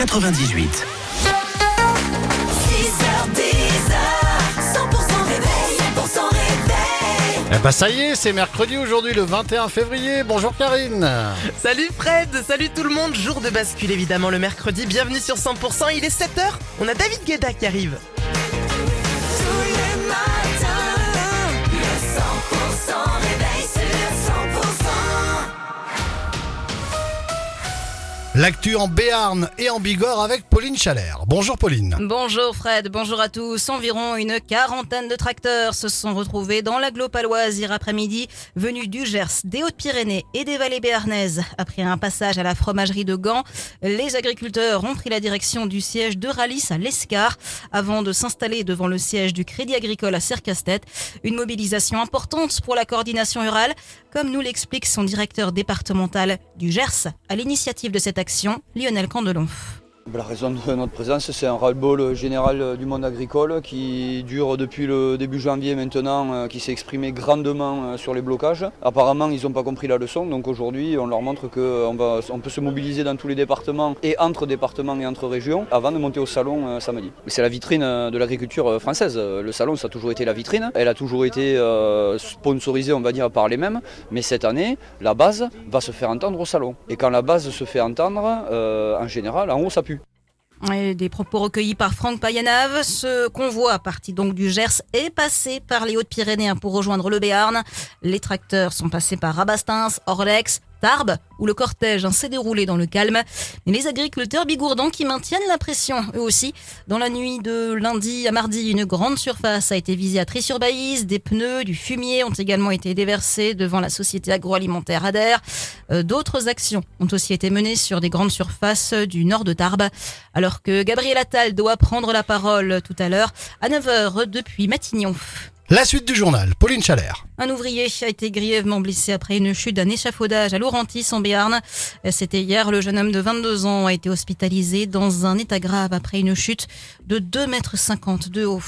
98. 100% réveil, 100% réveil. Eh ben ça y est, c'est mercredi aujourd'hui le 21 février. Bonjour Karine. Salut Fred, salut tout le monde, jour de bascule évidemment le mercredi, bienvenue sur 100%, il est 7h, on a David Guetta qui arrive. L'actu en Béarn et en Bigorre avec Pauline Chalère. Bonjour Pauline. Bonjour Fred, bonjour à tous. Environ une quarantaine de tracteurs se sont retrouvés dans l'agglo paloise hier après-midi, venus du Gers, des Hautes-Pyrénées et des vallées béarnaises. Après un passage à la fromagerie de Gand, les agriculteurs ont pris la direction du siège de Ralis à l'Escar avant de s'installer devant le siège du Crédit Agricole à Cercastet. Une mobilisation importante pour la coordination rurale, comme nous l'explique son directeur départemental du Gers à l'initiative de cette action, Lionel Candelon. La raison de notre présence, c'est un ras-le-bol général du monde agricole qui dure depuis le début janvier maintenant, euh, qui s'est exprimé grandement euh, sur les blocages. Apparemment, ils n'ont pas compris la leçon, donc aujourd'hui, on leur montre qu'on on peut se mobiliser dans tous les départements et entre départements et entre régions avant de monter au salon euh, samedi. C'est la vitrine de l'agriculture française. Le salon, ça a toujours été la vitrine. Elle a toujours été sponsorisée, on va dire, par les mêmes. Mais cette année, la base va se faire entendre au salon. Et quand la base se fait entendre, en général, en haut, ça pue. Des propos recueillis par Franck Payanave. Ce convoi, parti donc du Gers, est passé par les Hautes-Pyrénées pour rejoindre le Béarn. Les tracteurs sont passés par Rabastins, Orlex, Tarbes, où le cortège hein, s'est déroulé dans le calme. Et les agriculteurs bigourdans qui maintiennent la pression, eux aussi. Dans la nuit de lundi à mardi, une grande surface a été visée à Tri-sur-Baïse. Des pneus, du fumier ont également été déversés devant la société agroalimentaire Ader. Euh, D'autres actions ont aussi été menées sur des grandes surfaces du nord de Tarbes. Alors que Gabriel Attal doit prendre la parole tout à l'heure à 9h depuis Matignon. La suite du journal, Pauline Chalère. Un ouvrier a été grièvement blessé après une chute d'un échafaudage à Laurentis en Béarn. C'était hier, le jeune homme de 22 ans a été hospitalisé dans un état grave après une chute de 2,50 mètres de haut.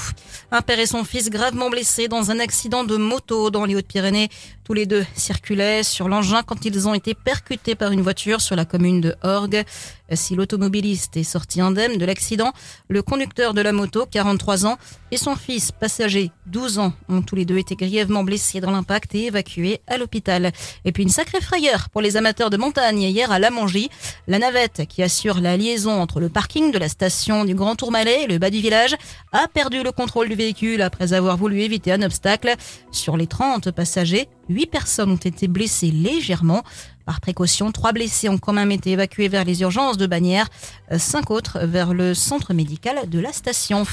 Un père et son fils gravement blessés dans un accident de moto dans les Hautes-Pyrénées. Tous les deux circulaient sur l'engin quand ils ont été percutés par une voiture sur la commune de Orgue. Si l'automobiliste est sorti indemne de l'accident, le conducteur de la moto, 43 ans, et son fils, passager, 12 ans, ont tous les deux été grièvement blessés dans l'impact et évacués à l'hôpital. Et puis une sacrée frayeur pour les amateurs de montagne hier à Lamangie. La navette qui assure la liaison entre le parking de la station du Grand Tourmalet et le bas du village a perdu le contrôle du véhicule après avoir voulu éviter un obstacle. Sur les 30 passagers, 8 personnes ont été blessées légèrement. Par précaution, trois blessés ont quand même été évacués vers les urgences de Bagnères, euh, cinq autres vers le centre médical de la station.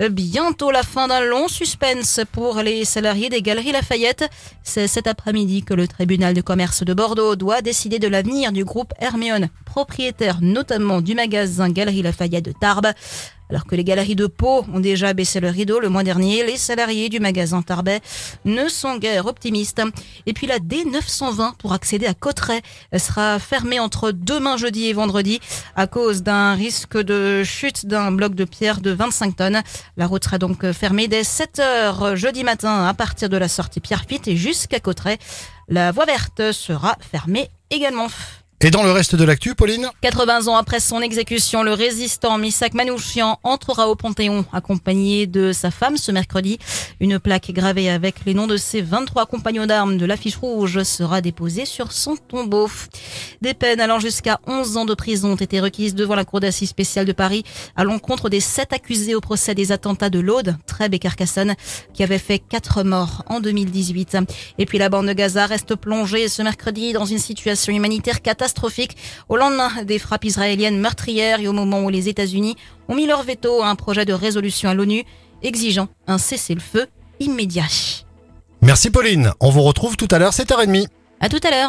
Euh, Bientôt la fin d'un long suspense pour les salariés des Galeries Lafayette. C'est cet après-midi que le tribunal de commerce de Bordeaux doit décider de l'avenir du groupe Hermione, propriétaire notamment du magasin Galeries Lafayette de Tarbes. Alors que les galeries de Pau ont déjà baissé le rideau le mois dernier, les salariés du magasin Tarbet ne sont guère optimistes. Et puis la D920 pour accéder à Cotteret sera fermée entre demain jeudi et vendredi à cause d'un risque de chute d'un bloc de pierre de 25 tonnes. La route sera donc fermée dès 7 heures jeudi matin à partir de la sortie Pierrefitte et jusqu'à Cotteret. La voie verte sera fermée également. Et dans le reste de l'actu, Pauline 80 ans après son exécution, le résistant Misak Manouchian entrera au Panthéon accompagné de sa femme ce mercredi. Une plaque gravée avec les noms de ses 23 compagnons d'armes de l'affiche rouge sera déposée sur son tombeau. Des peines allant jusqu'à 11 ans de prison ont été requises devant la Cour d'assises spéciale de Paris à l'encontre des sept accusés au procès des attentats de l'Aude, Trèbes et Carcassonne, qui avaient fait quatre morts en 2018. Et puis la bande de Gaza reste plongée ce mercredi dans une situation humanitaire catastrophique au lendemain des frappes israéliennes meurtrières et au moment où les États-Unis ont mis leur veto à un projet de résolution à l'ONU exigeant un cessez-le-feu immédiat. Merci Pauline. On vous retrouve tout à l'heure 7h30. À tout à l'heure.